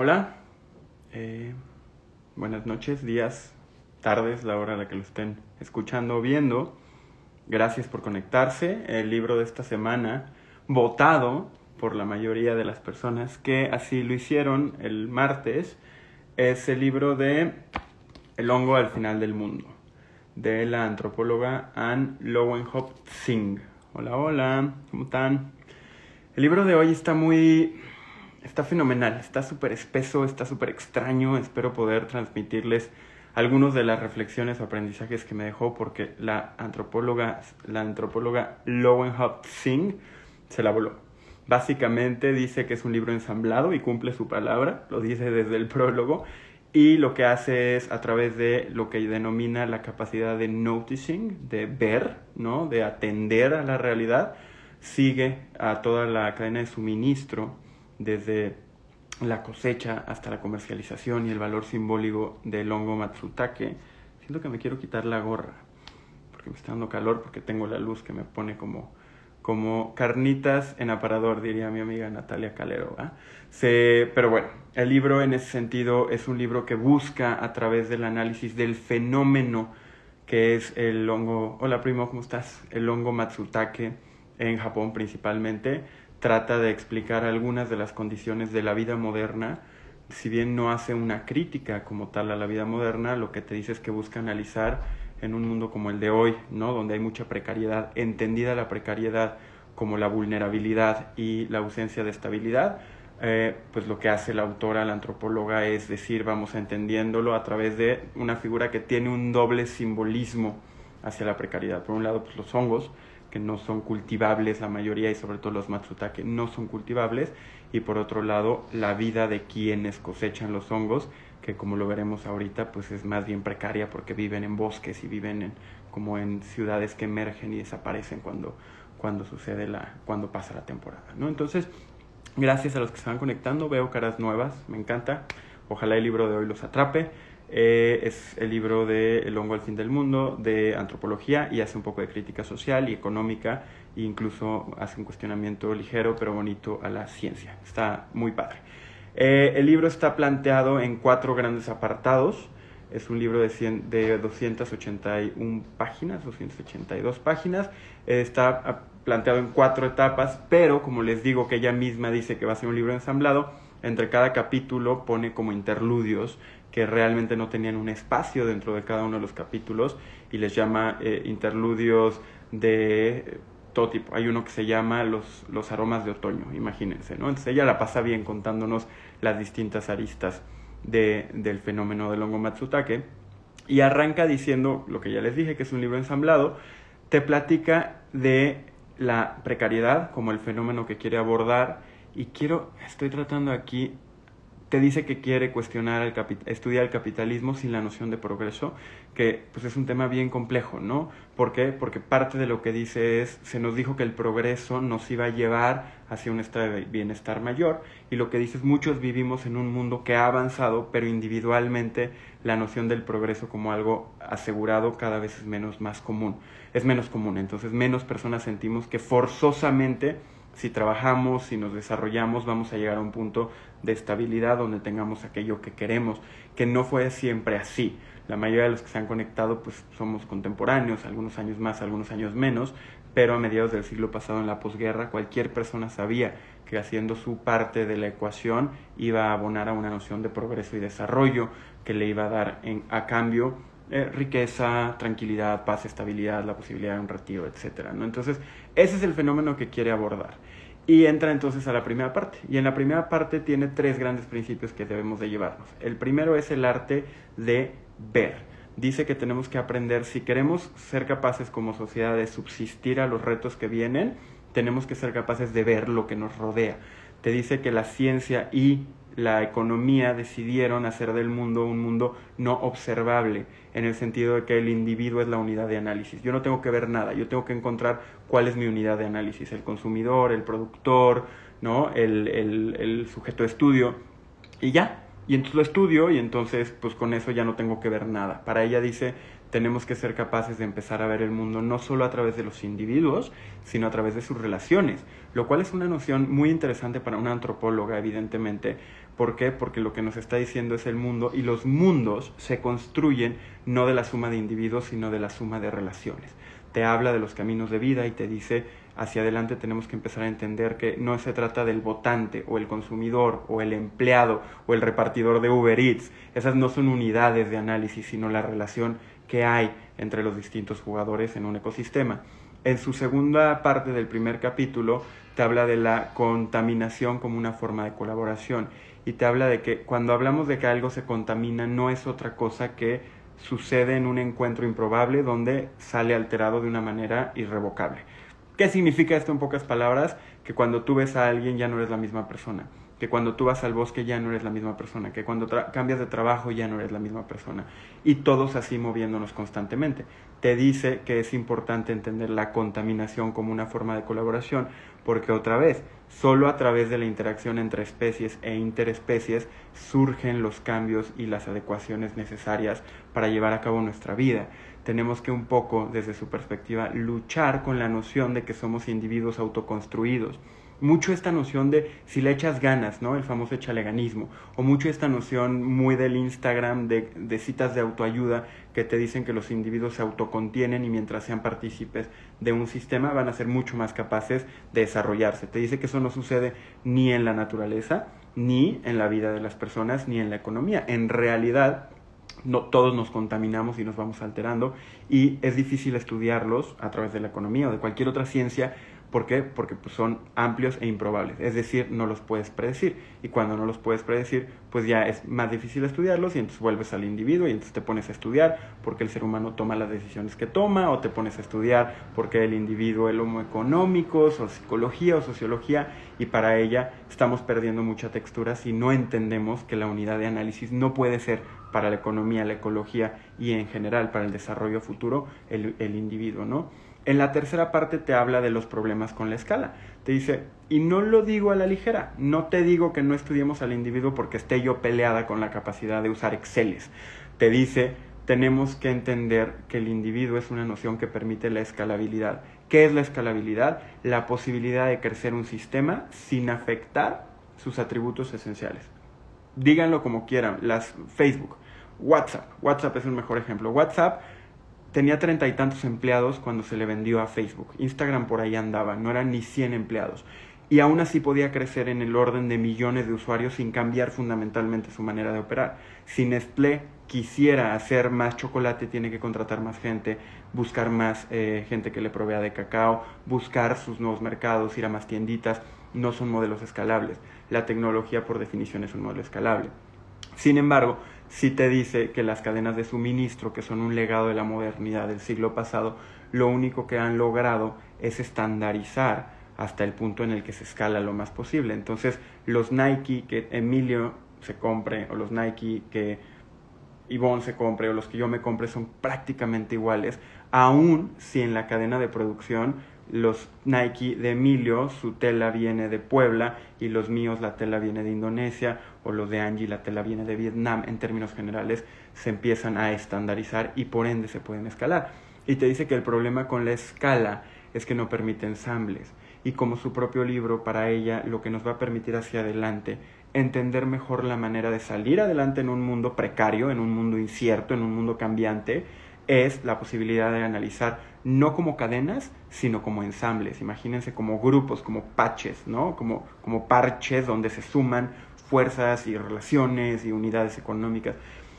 Hola, eh, buenas noches, días, tardes, la hora a la que lo estén escuchando o viendo. Gracias por conectarse. El libro de esta semana, votado por la mayoría de las personas que así lo hicieron el martes, es el libro de El hongo al final del mundo, de la antropóloga Anne Lowenhop Singh. Hola, hola, ¿cómo están? El libro de hoy está muy... está fenomenal, está súper espeso, está súper extraño. Espero poder transmitirles algunos de las reflexiones o aprendizajes que me dejó porque la antropóloga, la antropóloga Singh se la voló. Básicamente dice que es un libro ensamblado y cumple su palabra, lo dice desde el prólogo, y lo que hace es a través de lo que denomina la capacidad de noticing, de ver, ¿no? de atender a la realidad, sigue a toda la cadena de suministro, desde la cosecha hasta la comercialización y el valor simbólico del hongo matsutake. Siento que me quiero quitar la gorra, porque me está dando calor, porque tengo la luz que me pone como, como carnitas en aparador, diría mi amiga Natalia Calero. Se, pero bueno, el libro en ese sentido es un libro que busca a través del análisis del fenómeno que es el hongo, hola primo, ¿cómo estás? El hongo matsutake en Japón principalmente, trata de explicar algunas de las condiciones de la vida moderna, si bien no hace una crítica como tal a la vida moderna, lo que te dice es que busca analizar en un mundo como el de hoy, ¿no? donde hay mucha precariedad, entendida la precariedad como la vulnerabilidad y la ausencia de estabilidad, eh, pues lo que hace la autora, la antropóloga, es decir, vamos entendiéndolo a través de una figura que tiene un doble simbolismo hacia la precariedad. Por un lado, pues los hongos, que no son cultivables la mayoría y sobre todo los matsutake no son cultivables y por otro lado la vida de quienes cosechan los hongos que como lo veremos ahorita pues es más bien precaria porque viven en bosques y viven en como en ciudades que emergen y desaparecen cuando cuando sucede la cuando pasa la temporada no entonces gracias a los que se van conectando veo caras nuevas me encanta. Ojalá el libro de hoy los atrape eh, es el libro de El hongo al fin del mundo, de antropología, y hace un poco de crítica social y económica, e incluso hace un cuestionamiento ligero pero bonito a la ciencia. Está muy padre. Eh, el libro está planteado en cuatro grandes apartados. Es un libro de, 100, de 281 páginas, 282 páginas. está planteado en cuatro etapas, pero como les digo que ella misma dice que va a ser un libro ensamblado, entre cada capítulo pone como interludios que realmente no tenían un espacio dentro de cada uno de los capítulos y les llama eh, interludios de todo tipo. Hay uno que se llama los, los aromas de otoño, imagínense, ¿no? Entonces ella la pasa bien contándonos las distintas aristas de, del fenómeno del hongo Matsutake y arranca diciendo lo que ya les dije, que es un libro ensamblado, te platica de la precariedad como el fenómeno que quiere abordar y quiero, estoy tratando aquí te dice que quiere cuestionar, el estudiar el capitalismo sin la noción de progreso, que pues es un tema bien complejo, ¿no? ¿Por qué? Porque parte de lo que dice es, se nos dijo que el progreso nos iba a llevar hacia un estado de bienestar mayor, y lo que dice es, muchos vivimos en un mundo que ha avanzado, pero individualmente la noción del progreso como algo asegurado cada vez es menos más común, es menos común, entonces menos personas sentimos que forzosamente si trabajamos, si nos desarrollamos, vamos a llegar a un punto de estabilidad donde tengamos aquello que queremos, que no fue siempre así. La mayoría de los que se han conectado pues somos contemporáneos, algunos años más, algunos años menos, pero a mediados del siglo pasado en la posguerra cualquier persona sabía que haciendo su parte de la ecuación iba a abonar a una noción de progreso y desarrollo que le iba a dar en, a cambio eh, riqueza, tranquilidad, paz, estabilidad, la posibilidad de un retiro, etc. ¿no? Entonces, ese es el fenómeno que quiere abordar. Y entra entonces a la primera parte. Y en la primera parte tiene tres grandes principios que debemos de llevarnos. El primero es el arte de ver. Dice que tenemos que aprender, si queremos ser capaces como sociedad de subsistir a los retos que vienen, tenemos que ser capaces de ver lo que nos rodea. Te dice que la ciencia y la economía decidieron hacer del mundo un mundo no observable, en el sentido de que el individuo es la unidad de análisis. Yo no tengo que ver nada, yo tengo que encontrar cuál es mi unidad de análisis, el consumidor, el productor, ¿no? el, el, sujeto de estudio, y ya. Y entonces lo estudio y entonces pues con eso ya no tengo que ver nada. Para ella dice, tenemos que ser capaces de empezar a ver el mundo no solo a través de los individuos, sino a través de sus relaciones, lo cual es una noción muy interesante para una antropóloga, evidentemente. ¿Por qué? Porque lo que nos está diciendo es el mundo y los mundos se construyen no de la suma de individuos, sino de la suma de relaciones. Te habla de los caminos de vida y te dice hacia adelante tenemos que empezar a entender que no se trata del votante o el consumidor o el empleado o el repartidor de Uber Eats. Esas no son unidades de análisis, sino la relación que hay entre los distintos jugadores en un ecosistema. En su segunda parte del primer capítulo te habla de la contaminación como una forma de colaboración y te habla de que cuando hablamos de que algo se contamina no es otra cosa que sucede en un encuentro improbable donde sale alterado de una manera irrevocable. ¿Qué significa esto en pocas palabras? Que cuando tú ves a alguien ya no eres la misma persona, que cuando tú vas al bosque ya no eres la misma persona, que cuando cambias de trabajo ya no eres la misma persona. Y todos así moviéndonos constantemente. Te dice que es importante entender la contaminación como una forma de colaboración, porque otra vez, solo a través de la interacción entre especies e interespecies surgen los cambios y las adecuaciones necesarias para llevar a cabo nuestra vida tenemos que un poco, desde su perspectiva, luchar con la noción de que somos individuos autoconstruidos. Mucho esta noción de si le echas ganas, ¿no? El famoso echaleganismo. O mucho esta noción muy del Instagram de, de citas de autoayuda que te dicen que los individuos se autocontienen y mientras sean partícipes de un sistema van a ser mucho más capaces de desarrollarse. Te dice que eso no sucede ni en la naturaleza, ni en la vida de las personas, ni en la economía. En realidad, no, todos nos contaminamos y nos vamos alterando y es difícil estudiarlos a través de la economía o de cualquier otra ciencia ¿Por qué? Porque pues, son amplios e improbables, es decir, no los puedes predecir. Y cuando no los puedes predecir, pues ya es más difícil estudiarlos y entonces vuelves al individuo y entonces te pones a estudiar porque el ser humano toma las decisiones que toma o te pones a estudiar porque el individuo, el homo económico, o psicología o sociología y para ella estamos perdiendo mucha textura si no entendemos que la unidad de análisis no puede ser para la economía, la ecología y en general para el desarrollo futuro el, el individuo, ¿no? En la tercera parte te habla de los problemas con la escala. Te dice, y no lo digo a la ligera, no te digo que no estudiemos al individuo porque esté yo peleada con la capacidad de usar Exceles. Te dice, tenemos que entender que el individuo es una noción que permite la escalabilidad. ¿Qué es la escalabilidad? La posibilidad de crecer un sistema sin afectar sus atributos esenciales. Díganlo como quieran, las Facebook, WhatsApp, WhatsApp es un mejor ejemplo. WhatsApp tenía treinta y tantos empleados cuando se le vendió a Facebook. Instagram por ahí andaba, no eran ni 100 empleados. Y aún así podía crecer en el orden de millones de usuarios sin cambiar fundamentalmente su manera de operar. Si Nestlé quisiera hacer más chocolate, tiene que contratar más gente, buscar más eh, gente que le provea de cacao, buscar sus nuevos mercados, ir a más tienditas. No son modelos escalables. La tecnología, por definición, es un modelo escalable. Sin embargo, sí te dice que las cadenas de suministro, que son un legado de la modernidad del siglo pasado, lo único que han logrado es estandarizar hasta el punto en el que se escala lo más posible. Entonces, los Nike que Emilio se compre, o los Nike que Yvonne se compre, o los que yo me compre, son prácticamente iguales, aun si en la cadena de producción los Nike de Emilio, su tela viene de Puebla y los míos la tela viene de Indonesia o los de Angie la tela viene de Vietnam, en términos generales se empiezan a estandarizar y por ende se pueden escalar. Y te dice que el problema con la escala es que no permite ensambles y como su propio libro para ella lo que nos va a permitir hacia adelante entender mejor la manera de salir adelante en un mundo precario, en un mundo incierto, en un mundo cambiante, es la posibilidad de analizar no como cadenas, sino como ensambles. Imagínense como grupos, como patches, ¿no? Como, como parches donde se suman fuerzas y relaciones y unidades económicas.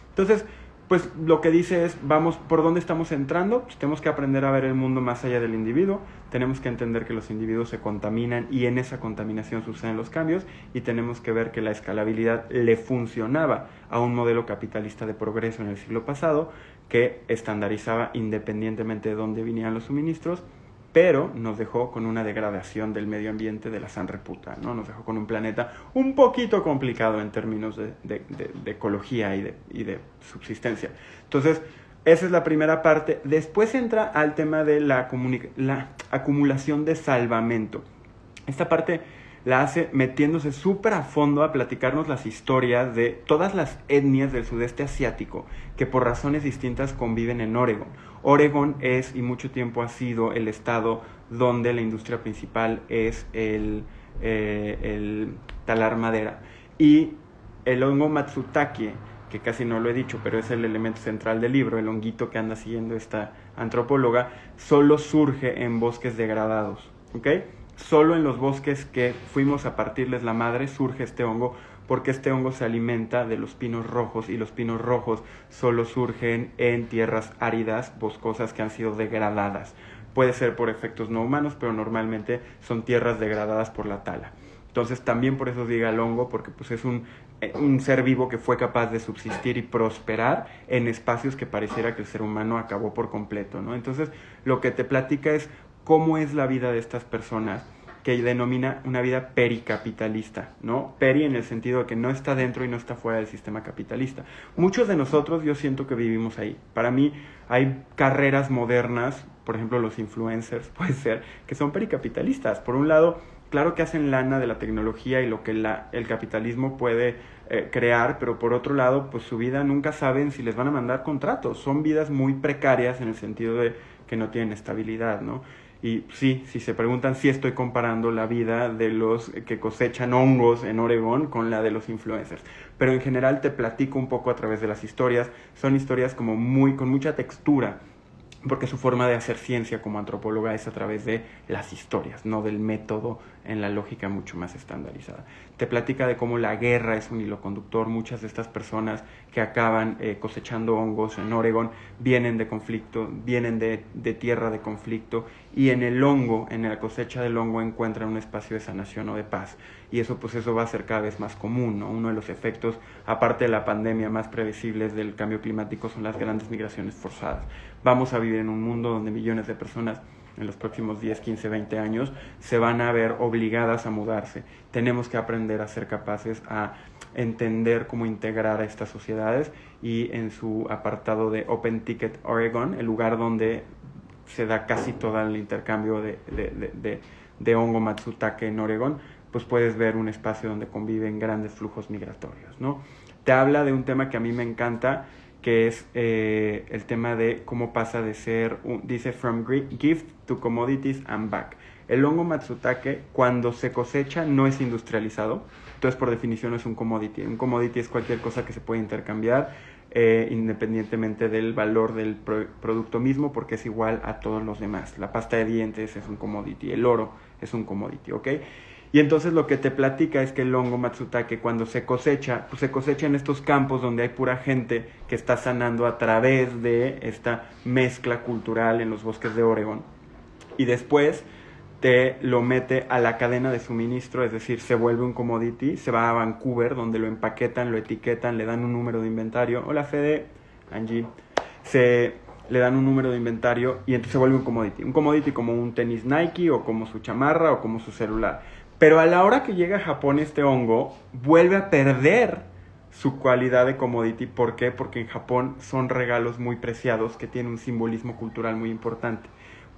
Entonces, pues lo que dice es, vamos, ¿por dónde estamos entrando? Pues tenemos que aprender a ver el mundo más allá del individuo, tenemos que entender que los individuos se contaminan y en esa contaminación suceden los cambios y tenemos que ver que la escalabilidad le funcionaba a un modelo capitalista de progreso en el siglo pasado que estandarizaba independientemente de dónde vinieran los suministros pero nos dejó con una degradación del medio ambiente de la san reputa, ¿no? Nos dejó con un planeta un poquito complicado en términos de, ecología y de, subsistencia. Entonces, esa es la primera parte. Después entra al tema de la, la acumulación de salvamento. Esta parte la hace metiéndose súper a fondo a platicarnos las historias de todas las etnias del sudeste asiático que por razones distintas conviven en Oregon. Oregon es y mucho tiempo ha sido el estado donde la industria principal es el, eh, el talar madera. Y el hongo Matsutake, que casi no lo he dicho, pero es el elemento central del libro, el honguito que anda siguiendo esta antropóloga, solo surge en bosques degradados. Solo en los bosques que fuimos a partirles la madre surge este hongo porque este hongo se alimenta de los pinos rojos y los pinos rojos solo surgen en tierras áridas, boscosas que han sido degradadas. Puede ser por efectos no humanos, pero normalmente son tierras degradadas por la tala. Entonces también por eso diga el hongo, porque pues es un, eh, un ser vivo que fue capaz de subsistir y prosperar en espacios que pareciera que el ser humano acabó por completo, ¿no? Entonces lo que te platica es cómo es la vida de estas personas que denomina una vida pericapitalista, ¿no? Peri en el sentido de que no está dentro y no está fuera del sistema capitalista. Muchos de nosotros yo siento que vivimos ahí. Para mí hay carreras modernas, por ejemplo los influencers, puede ser, que son pericapitalistas. Por un lado, claro que hacen lana de la tecnología y lo que la, el capitalismo puede eh, crear, pero por otro lado, pues su vida nunca saben si les van a mandar contratos. Son vidas muy precarias en el sentido de que no tienen estabilidad, ¿no? Y sí, si se preguntan si estoy comparando la vida de los que cosechan hongos en Oregón con la de los influencers. Pero en general te platico un poco a través de las historias. Son historias como muy, con mucha textura porque su forma de hacer ciencia como antropóloga es a través de las historias, no del método en la lógica mucho más estandarizada. Te platica de cómo la guerra es un hilo conductor. Muchas de estas personas que acaban eh, cosechando hongos en Oregon vienen de conflicto, vienen de, de, tierra de conflicto y en el hongo, en la cosecha del hongo encuentran un espacio de sanación o de paz. Y eso pues eso va a ser cada vez más común. ¿no? Uno de los efectos, aparte de la pandemia, más previsibles del cambio climático son las grandes migraciones forzadas. Vamos a vivir en un mundo donde millones de personas en los próximos 10, 15, 20 años se van a ver obligadas a mudarse. Tenemos que aprender a ser capaces a entender cómo integrar a estas sociedades y en su apartado de Open Ticket Oregon, el lugar donde se da casi todo el intercambio de, de, de, de hongo matsutake en Oregon, pues puedes ver un espacio donde conviven grandes flujos migratorios, ¿no? Te habla de un tema que a mí me encanta, que es eh, el tema de cómo pasa de ser, dice, from gift to commodities and back. El hongo matsutake, cuando se cosecha, no es industrializado, entonces por definición es un commodity. Un commodity es cualquier cosa que se puede intercambiar eh, independientemente del valor del producto mismo, porque es igual a todos los demás. La pasta de dientes es un commodity, el oro es un commodity, ¿ok? Y entonces lo que te platica es que el hongo matsutake cuando se cosecha, pues se cosecha en estos campos donde hay pura gente que está sanando a través de esta mezcla cultural en los bosques de Oregon. Y después te lo mete a la cadena de suministro, es decir, se vuelve un commodity, se va a Vancouver donde lo empaquetan, lo etiquetan, le dan un número de inventario. Hola Fede, Angie. Se le dan un número de inventario y entonces se vuelve un commodity. Un commodity como un tenis Nike o como su chamarra o como su celular pero a la hora que llega a Japón este hongo, vuelve a perder su cualidad de commodity. ¿Por qué? Porque en Japón son regalos muy preciados que tienen un simbolismo cultural muy importante.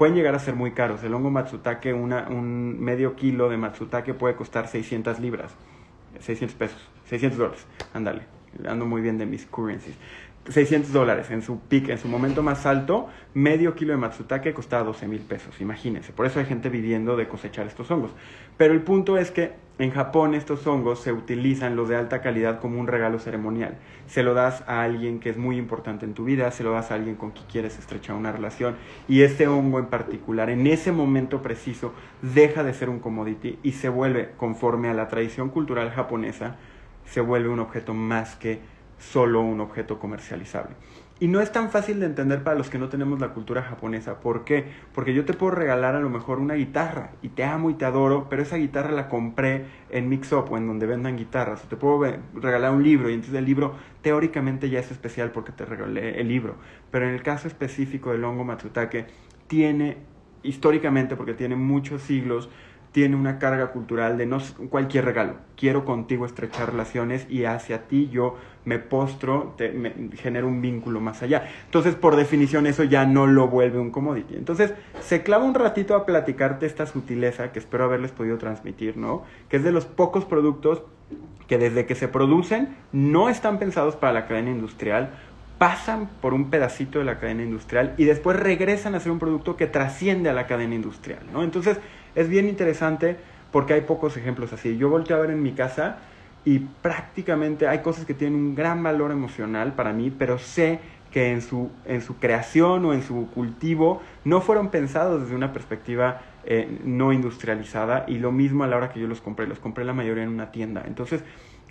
Pueden llegar a ser muy caros. El hongo matsutake, un medio kilo de matsutake puede costar 600 libras, 600 pesos, 600 dólares. Ándale, ando muy bien de mis currencies. 600 dólares en su en su momento más alto, medio kilo de matsutake costaba 12 mil pesos, imagínense. Por eso hay gente viviendo de cosechar estos hongos. Pero el punto es que en Japón estos hongos se utilizan, los de alta calidad, como un regalo ceremonial. Se lo das a alguien que es muy importante en tu vida, se lo das a alguien con quien quieres estrechar una relación. Y este hongo en particular, en ese momento preciso, deja de ser un commodity y se vuelve, conforme a la tradición cultural japonesa, se vuelve un objeto más que solo un objeto comercializable. Y no es tan fácil de entender para los que no tenemos la cultura japonesa. ¿Por qué? Porque yo te puedo regalar a lo mejor una guitarra y te amo y te adoro, pero esa guitarra la compré en Mix Up o en donde vendan guitarras. O te puedo regalar un libro y entonces el libro teóricamente ya es especial porque te regalé el libro. Pero en el caso específico del hongo Matsutake, tiene históricamente, porque tiene muchos siglos, tiene una carga cultural de no cualquier regalo. Quiero contigo estrechar relaciones y hacia ti yo me postro, te, me, genero un vínculo más allá. Entonces, por definición, eso ya no lo vuelve un commodity. Entonces, se clava un ratito a platicarte esta sutileza que espero haberles podido transmitir, ¿no? Que es de los pocos productos que desde que se producen no están pensados para la cadena industrial, pasan por un pedacito de la cadena industrial y después regresan a ser un producto que trasciende a la cadena industrial, ¿no? Entonces, es bien interesante porque hay pocos ejemplos así. Yo volteo a ver en mi casa y prácticamente hay cosas que tienen un gran valor emocional para mí, pero sé que en su, en su creación o en su cultivo no fueron pensados desde una perspectiva eh, no industrializada y lo mismo a la hora que yo los compré, los compré la mayoría en una tienda. Entonces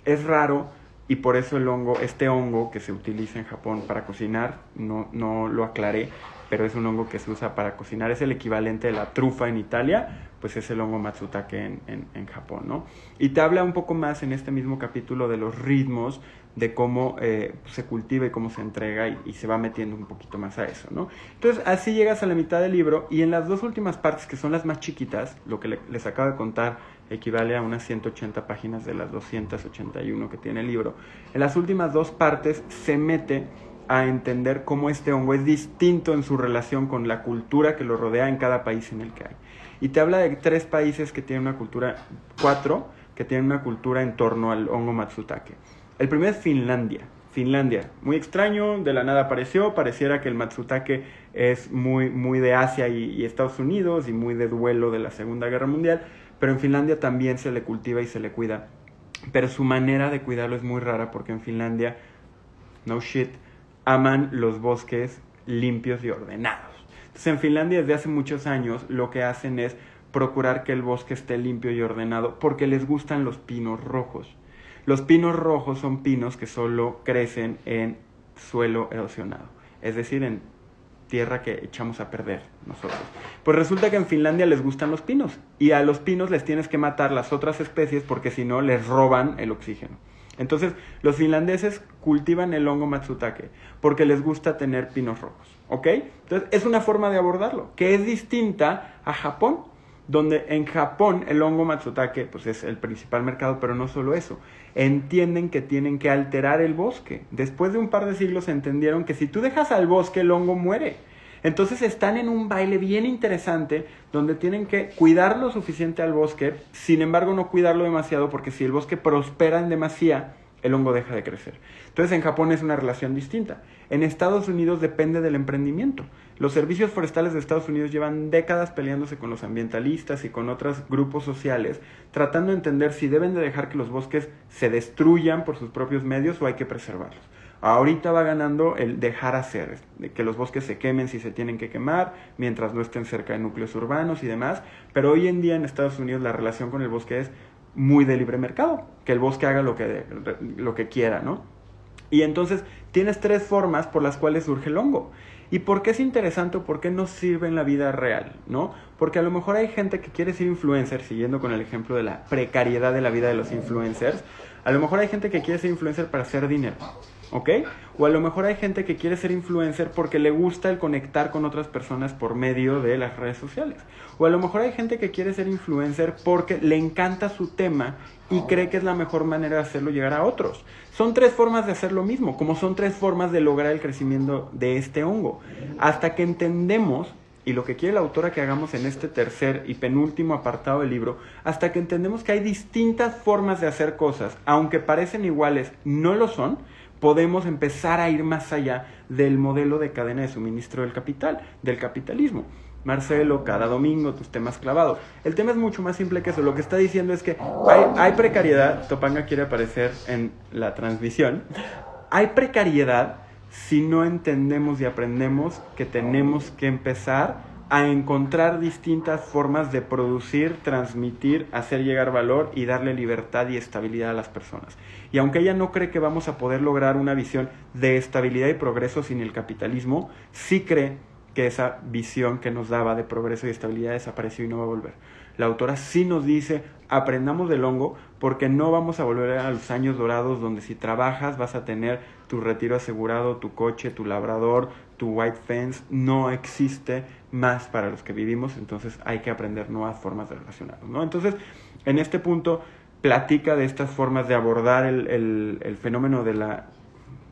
es raro y por eso el hongo, este hongo que se utiliza en Japón para cocinar, no, no lo aclaré, pero es un hongo que se usa para cocinar, es el equivalente de la trufa en Italia, pues es el hongo matsutake en, en, Japón, ¿no? Y te habla un poco más en este mismo capítulo de los ritmos, de cómo eh, se cultiva y cómo se entrega y, se va metiendo un poquito más a eso, ¿no? Entonces así llegas a la mitad del libro y en las dos últimas partes, que son las más chiquitas, lo que les acabo de contar equivale a unas 180 páginas de las 281 que tiene el libro, en las últimas dos partes se mete a entender cómo este hongo es distinto en su relación con la cultura que lo rodea en cada país en el que hay. Y te habla de tres países que tienen una cultura, cuatro, que tienen una cultura en torno al hongo matsutake. El primero es Finlandia. Finlandia, muy extraño, de la nada apareció, pareciera que el matsutake es muy, muy de Asia y, y Estados Unidos y muy de duelo de la Segunda Guerra Mundial, pero en Finlandia también se le cultiva y se le cuida. Pero su manera de cuidarlo es muy rara porque en Finlandia, no shit, aman los bosques limpios y ordenados. Entonces en Finlandia desde hace muchos años lo que hacen es procurar que el bosque esté limpio y ordenado porque les gustan los pinos rojos. Los pinos rojos son pinos que solo crecen en suelo erosionado, es decir, en tierra que echamos a perder nosotros. Pues resulta que en Finlandia les gustan los pinos y a los pinos les tienes que matar las otras especies porque si no les roban el oxígeno. Entonces, los finlandeses cultivan el hongo matsutake porque les gusta tener pinos rojos, ¿ok? Entonces, es una forma de abordarlo, que es distinta a Japón, donde en Japón el hongo matsutake pues es el principal mercado, pero no solo eso, entienden que tienen que alterar el bosque. Después de un par de siglos entendieron que si tú dejas al bosque el hongo muere. Entonces están en un baile bien interesante donde tienen que cuidar lo suficiente al bosque, sin embargo no cuidarlo demasiado porque si el bosque prospera en demasía, el hongo deja de crecer. Entonces en Japón es una relación distinta. En Estados Unidos depende del emprendimiento. Los servicios forestales de Estados Unidos llevan décadas peleándose con los ambientalistas y con otros grupos sociales, tratando de entender si deben de dejar que los bosques se destruyan por sus propios medios o hay que preservarlos. Ahorita va ganando el dejar hacer, que los bosques se quemen si se tienen que quemar, mientras no estén cerca de núcleos urbanos y demás. Pero hoy en día en Estados Unidos la relación con el bosque es muy de libre mercado, que el bosque haga lo que, lo que quiera, ¿no? Y entonces tienes tres formas por las cuales surge el hongo. ¿Y por qué es interesante o por qué no sirve en la vida real? ¿no? Porque a lo mejor hay gente que quiere ser influencer, siguiendo con el ejemplo de la precariedad de la vida de los influencers, a lo mejor hay gente que quiere ser influencer para hacer dinero. ¿Ok? O a lo mejor hay gente que quiere ser influencer porque le gusta el conectar con otras personas por medio de las redes sociales. O a lo mejor hay gente que quiere ser influencer porque le encanta su tema y cree que es la mejor manera de hacerlo llegar a otros. Son tres formas de hacer lo mismo, como son tres formas de lograr el crecimiento de este hongo. Hasta que entendemos y lo que quiere la autora que hagamos en este tercer y penúltimo apartado del libro, hasta que entendemos que hay distintas formas de hacer cosas, aunque parecen iguales, no lo son, podemos empezar a ir más allá del modelo de cadena de suministro del capital, del capitalismo. Marcelo, cada domingo tus temas clavados. El tema es mucho más simple que eso. Lo que está diciendo es que hay, hay precariedad, Topanga quiere aparecer en la transmisión, hay precariedad si no entendemos y aprendemos que tenemos que empezar a encontrar distintas formas de producir, transmitir, hacer llegar valor y darle libertad y estabilidad a las personas. Y aunque ella no cree que vamos a poder lograr una visión de estabilidad y progreso sin el capitalismo, sí cree que esa visión que nos daba de progreso y estabilidad desapareció y no va a volver. La autora sí nos dice, aprendamos del hongo porque no vamos a volver a los años dorados donde si trabajas vas a tener tu retiro asegurado, tu coche, tu labrador, tu white fence. No existe más para los que vivimos, entonces hay que aprender nuevas formas de relacionarnos, ¿no? Entonces, en este punto, platica de estas formas de abordar el, el, fenómeno de la,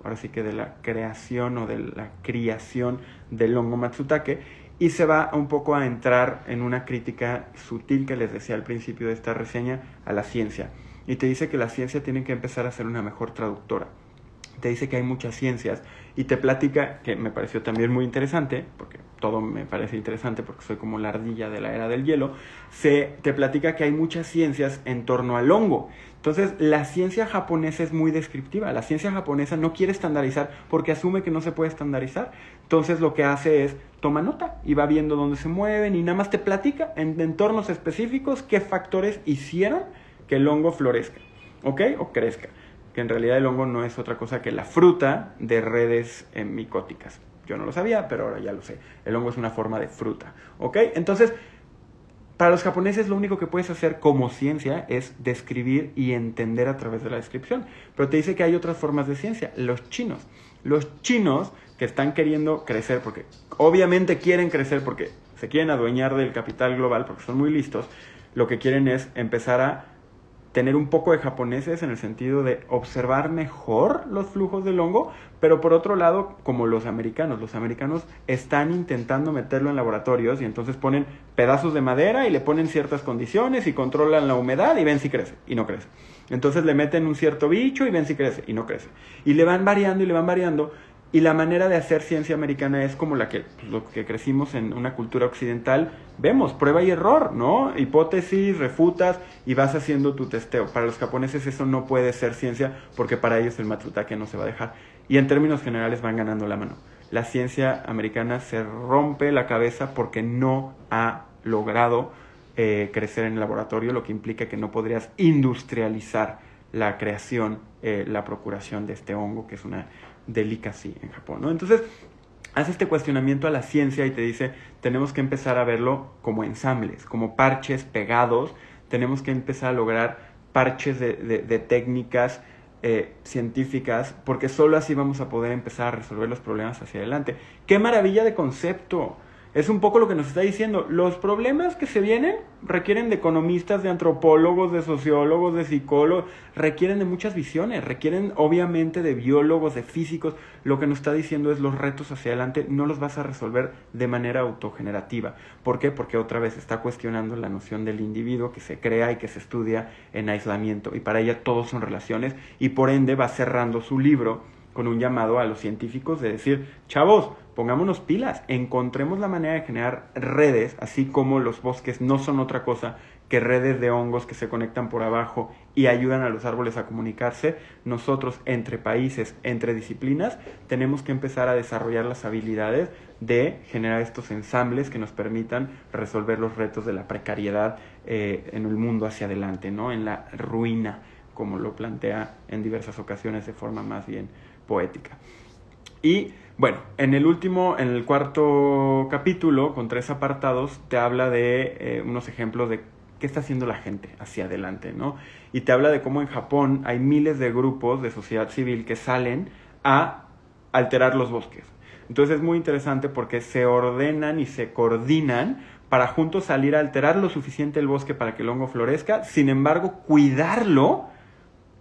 ahora sí que de la creación o de la criación del hongo Matsutake, y se va un poco a entrar en una crítica sutil que les decía al principio de esta reseña a la ciencia. Y te dice que la ciencia tiene que empezar a ser una mejor traductora te dice que hay muchas ciencias y te platica, que me pareció también muy interesante, porque todo me parece interesante porque soy como la ardilla de la era del hielo, se, te platica que hay muchas ciencias en torno al hongo. Entonces, la ciencia japonesa es muy descriptiva. La ciencia japonesa no quiere estandarizar porque asume que no se puede estandarizar. Entonces, lo que hace es toma nota y va viendo dónde se mueven y nada más te platica en entornos específicos qué factores hicieron que el hongo florezca, ¿ok? O crezca en realidad el hongo no es otra cosa que la fruta de redes micóticas. Yo no lo sabía, pero ahora ya lo sé. El hongo es una forma de fruta. ¿Ok? Entonces, para los japoneses lo único que puedes hacer como ciencia es describir y entender a través de la descripción. Pero te dice que hay otras formas de ciencia. Los chinos. Los chinos que están queriendo crecer, porque obviamente quieren crecer porque se quieren adueñar del capital global, porque son muy listos, lo que quieren es empezar a tener un poco de japoneses en el sentido de observar mejor los flujos del hongo, pero por otro lado, como los americanos, los americanos están intentando meterlo en laboratorios y entonces ponen pedazos de madera y le ponen ciertas condiciones y controlan la humedad y ven si crece y no crece. Entonces le meten un cierto bicho y ven si crece y no crece. Y le van variando y le van variando y la manera de hacer ciencia americana es como la que, pues, lo que crecimos en una cultura occidental, vemos, prueba y error, ¿no? Hipótesis, refutas y vas haciendo tu testeo. Para los japoneses eso no puede ser ciencia porque para ellos el matsutake no se va a dejar. Y en términos generales van ganando la mano. La ciencia americana se rompe la cabeza porque no ha logrado eh, crecer en el laboratorio, lo que implica que no podrías industrializar la creación, eh, la procuración de este hongo, que es una delicacy en Japón, ¿no? Entonces, hace este cuestionamiento a la ciencia y te dice, tenemos que empezar a verlo como ensambles, como parches pegados, tenemos que empezar a lograr parches de, de, técnicas eh, científicas, porque solo así vamos a poder empezar a resolver los problemas hacia adelante. ¡Qué maravilla de concepto! Es un poco lo que nos está diciendo. Los problemas que se vienen requieren de economistas, de antropólogos, de sociólogos, de psicólogos, requieren de muchas visiones, requieren obviamente de biólogos, de físicos. Lo que nos está diciendo es los retos hacia adelante no los vas a resolver de manera autogenerativa. ¿Por qué? Porque otra vez está cuestionando la noción del individuo que se crea y que se estudia en aislamiento y para ella todos son relaciones y por ende va cerrando su libro con un llamado a los científicos de decir, chavos, pongámonos pilas, encontremos la manera de generar redes, así como los bosques no son otra cosa que redes de hongos que se conectan por abajo y ayudan a los árboles a comunicarse, nosotros entre países, entre disciplinas, tenemos que empezar a desarrollar las habilidades de generar estos ensambles que nos permitan resolver los retos de la precariedad eh, en el mundo hacia adelante, ¿no? en la ruina, como lo plantea en diversas ocasiones de forma más bien poética. Y bueno, en el último, en el cuarto capítulo, con tres apartados, te habla de eh, unos ejemplos de qué está haciendo la gente hacia adelante, ¿no? Y te habla de cómo en Japón hay miles de grupos de sociedad civil que salen a alterar los bosques. Entonces es muy interesante porque se ordenan y se coordinan para juntos salir a alterar lo suficiente el bosque para que el hongo florezca, sin embargo, cuidarlo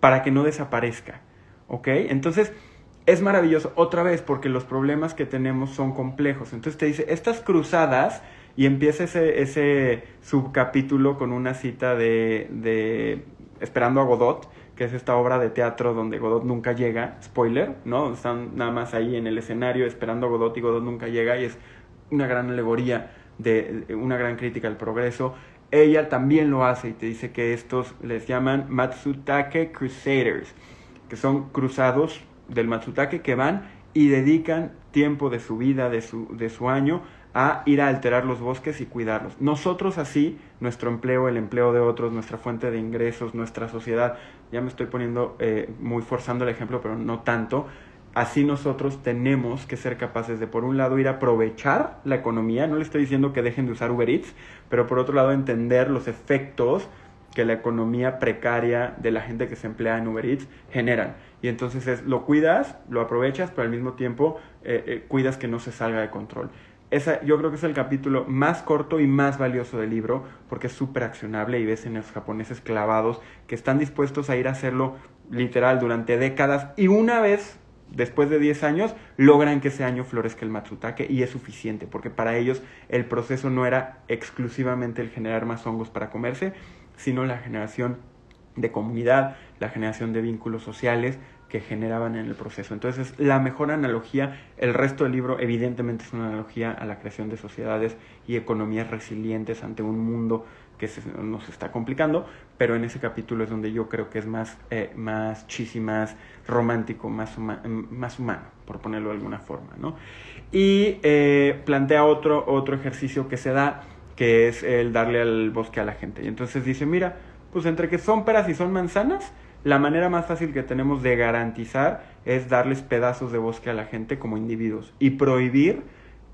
para que no desaparezca. ¿Ok? Entonces, es maravilloso otra vez porque los problemas que tenemos son complejos. Entonces te dice, estas cruzadas, y empieza ese, ese subcapítulo con una cita de, de Esperando a Godot, que es esta obra de teatro donde Godot nunca llega, spoiler, ¿no? Están nada más ahí en el escenario esperando a Godot y Godot nunca llega y es una gran alegoría de una gran crítica al progreso. Ella también lo hace y te dice que estos les llaman Matsutake Crusaders, que son cruzados del Matsutake que van y dedican tiempo de su vida, de su, de su año, a ir a alterar los bosques y cuidarlos. Nosotros así, nuestro empleo, el empleo de otros, nuestra fuente de ingresos, nuestra sociedad, ya me estoy poniendo eh, muy forzando el ejemplo, pero no tanto, así nosotros tenemos que ser capaces de, por un lado, ir a aprovechar la economía, no le estoy diciendo que dejen de usar Uber Eats, pero por otro lado, entender los efectos que la economía precaria de la gente que se emplea en Uber Eats generan. Y entonces es, lo cuidas, lo aprovechas, pero al mismo tiempo eh, eh, cuidas que no se salga de control. esa, yo creo que es el capítulo más corto y más valioso del libro porque es súper accionable y ves en los japoneses clavados que están dispuestos a ir a hacerlo literal durante décadas y una vez después de 10 años logran que ese año florezca el matsutake y es suficiente porque para ellos el proceso no era exclusivamente el generar más hongos para comerse, sino la generación de comunidad, la generación de vínculos sociales, que generaban en el proceso. Entonces, la mejor analogía, el resto del libro evidentemente es una analogía a la creación de sociedades y economías resilientes ante un mundo que se, nos está complicando, pero en ese capítulo es donde yo creo que es más, eh, más chis más romántico, más, más humano, por ponerlo de alguna forma. ¿no? Y eh, plantea otro, otro ejercicio que se da, que es el darle al bosque a la gente. Y entonces dice, mira, pues entre que son peras y son manzanas, la manera más fácil que tenemos de garantizar es darles pedazos de bosque a la gente como individuos y prohibir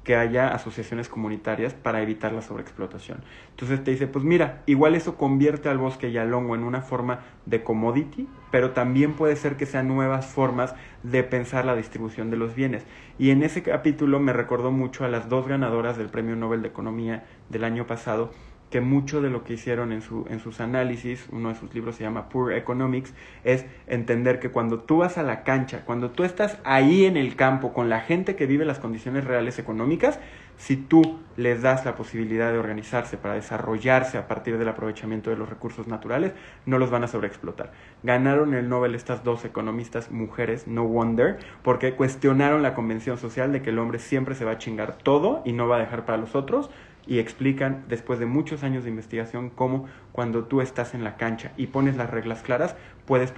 que haya asociaciones comunitarias para evitar la sobreexplotación. Entonces te dice, pues mira, igual eso convierte al bosque y al hongo en una forma de commodity, pero también puede ser que sean nuevas formas de pensar la distribución de los bienes. Y en ese capítulo me recordó mucho a las dos ganadoras del Premio Nobel de Economía del año pasado, que mucho de lo que hicieron en, su, en sus análisis, uno de sus libros se llama Poor Economics, es entender que cuando tú vas a la cancha, cuando tú estás ahí en el campo con la gente que vive las condiciones reales económicas, si tú les das la posibilidad de organizarse para desarrollarse a partir del aprovechamiento de los recursos naturales, no los van a sobreexplotar. Ganaron el Nobel estas dos economistas mujeres, no wonder, porque cuestionaron la convención social de que el hombre siempre se va a chingar todo y no va a dejar para los otros, y explican después de muchos años de investigación cómo cuando tú estás en la cancha y pones las reglas claras, puedes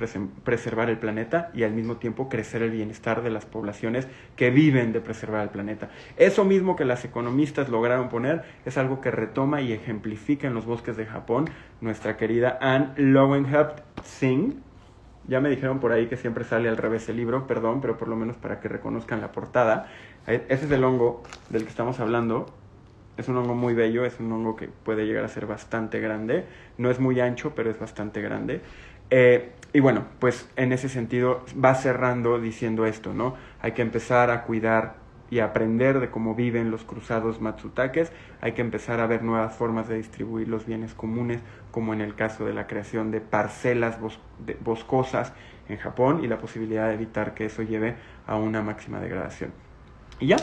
preservar el planeta y al mismo tiempo crecer el bienestar de las poblaciones que viven de preservar el planeta. Eso mismo que las economistas lograron poner es algo que retoma y ejemplifica en los bosques de Japón nuestra querida Anne Lowenhaupt Singh. Ya me dijeron por ahí que siempre sale al revés el libro, perdón, pero por lo menos para que reconozcan la portada. Ese es el hongo del que estamos hablando es un hongo muy bello, es un hongo que puede llegar a ser bastante grande. No es muy ancho, pero es bastante grande. Eh, y bueno, pues en ese sentido va cerrando diciendo esto, ¿no? Hay que empezar a cuidar y aprender de cómo viven los cruzados matsutakes, hay que empezar a ver nuevas formas de distribuir los bienes comunes, como en el caso de la creación de parcelas boscosas en Japón y la posibilidad de evitar que eso lleve a una máxima degradación. Y ya,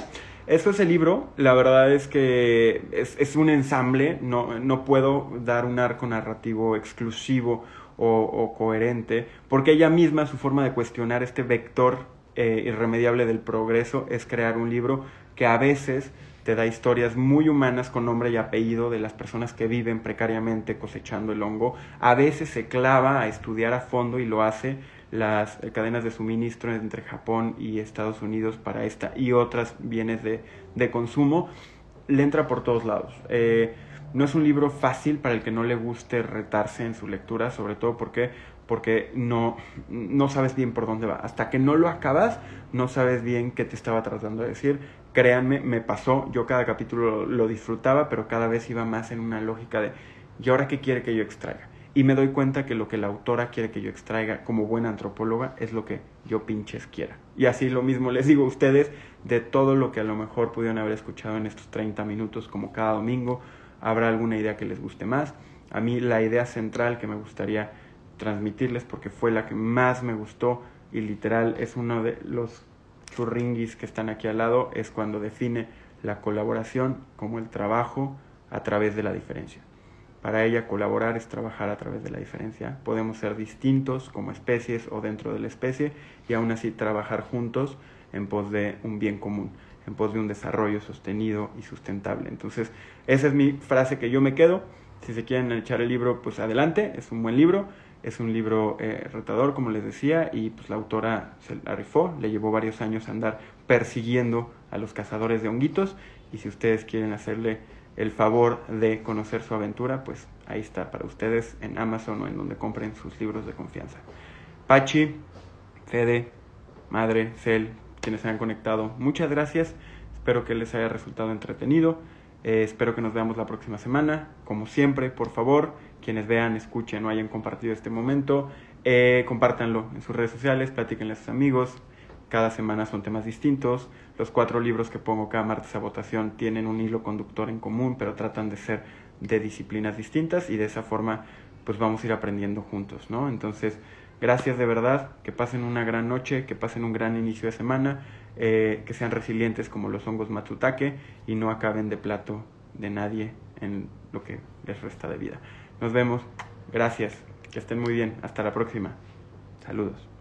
eso es el libro, la verdad es que es, un ensamble, no, no, puedo dar un arco narrativo exclusivo o, coherente, porque ella misma, su forma de cuestionar este vector eh, irremediable del progreso es crear un libro que a veces te da historias muy humanas con nombre y apellido de las personas que viven precariamente cosechando el hongo, a veces se clava a estudiar a fondo y lo hace las cadenas de suministro entre Japón y Estados Unidos para esta y otras bienes de, de consumo, le entra por todos lados. Eh, no es un libro fácil para el que no le guste retarse en su lectura, sobre todo porque, porque no, no sabes bien por dónde va. Hasta que no lo acabas, no sabes bien qué te estaba tratando de decir. Créanme, me pasó, yo cada capítulo lo disfrutaba, pero cada vez iba más en una lógica de, ¿y ahora qué quiere que yo extraiga? Y me doy cuenta que lo que la autora quiere que yo extraiga como buena antropóloga es lo que yo pinches quiera. Y así lo mismo les digo a ustedes de todo lo que a lo mejor pudieron haber escuchado en estos 30 minutos como cada domingo, habrá alguna idea que les guste más. A mí la idea central que me gustaría transmitirles porque fue la que más me gustó y literal es uno de los churringuis que están aquí al lado, es cuando define la colaboración como el trabajo a través de la diferencia. Para ella colaborar es trabajar a través de la diferencia. Podemos ser distintos como especies o dentro de la especie y aún así trabajar juntos en pos de un bien común, en pos de un desarrollo sostenido y sustentable. Entonces, esa es mi frase que yo me quedo. Si se quieren echar el libro, pues adelante, es un buen libro. Es un libro eh, retador, como les decía, y pues la autora se la rifó, le llevó varios años andar persiguiendo a los cazadores de honguitos. Y si ustedes quieren hacerle el favor de conocer su aventura, pues ahí está para ustedes en Amazon o en donde compren sus libros de confianza. Pachi, Fede, Madre, Cel, quienes se han conectado, muchas gracias. Espero que les haya resultado entretenido. Eh, espero que nos veamos la próxima semana. Como siempre, por favor, quienes vean, escuchen o hayan compartido este momento, eh, compártanlo en sus redes sociales, platíquenle a sus amigos, Cada semana son temas distintos. Los cuatro libros que pongo cada martes a votación tienen un hilo conductor en común, pero tratan de ser de disciplinas distintas y de esa forma pues vamos a ir aprendiendo juntos, ¿no? Entonces, gracias de verdad, que pasen una gran noche, que pasen un gran inicio de semana, eh, que sean resilientes como los hongos Matsutake y no acaben de plato de nadie en lo que les resta de vida. Nos vemos, gracias, que estén muy bien, hasta la próxima. Saludos.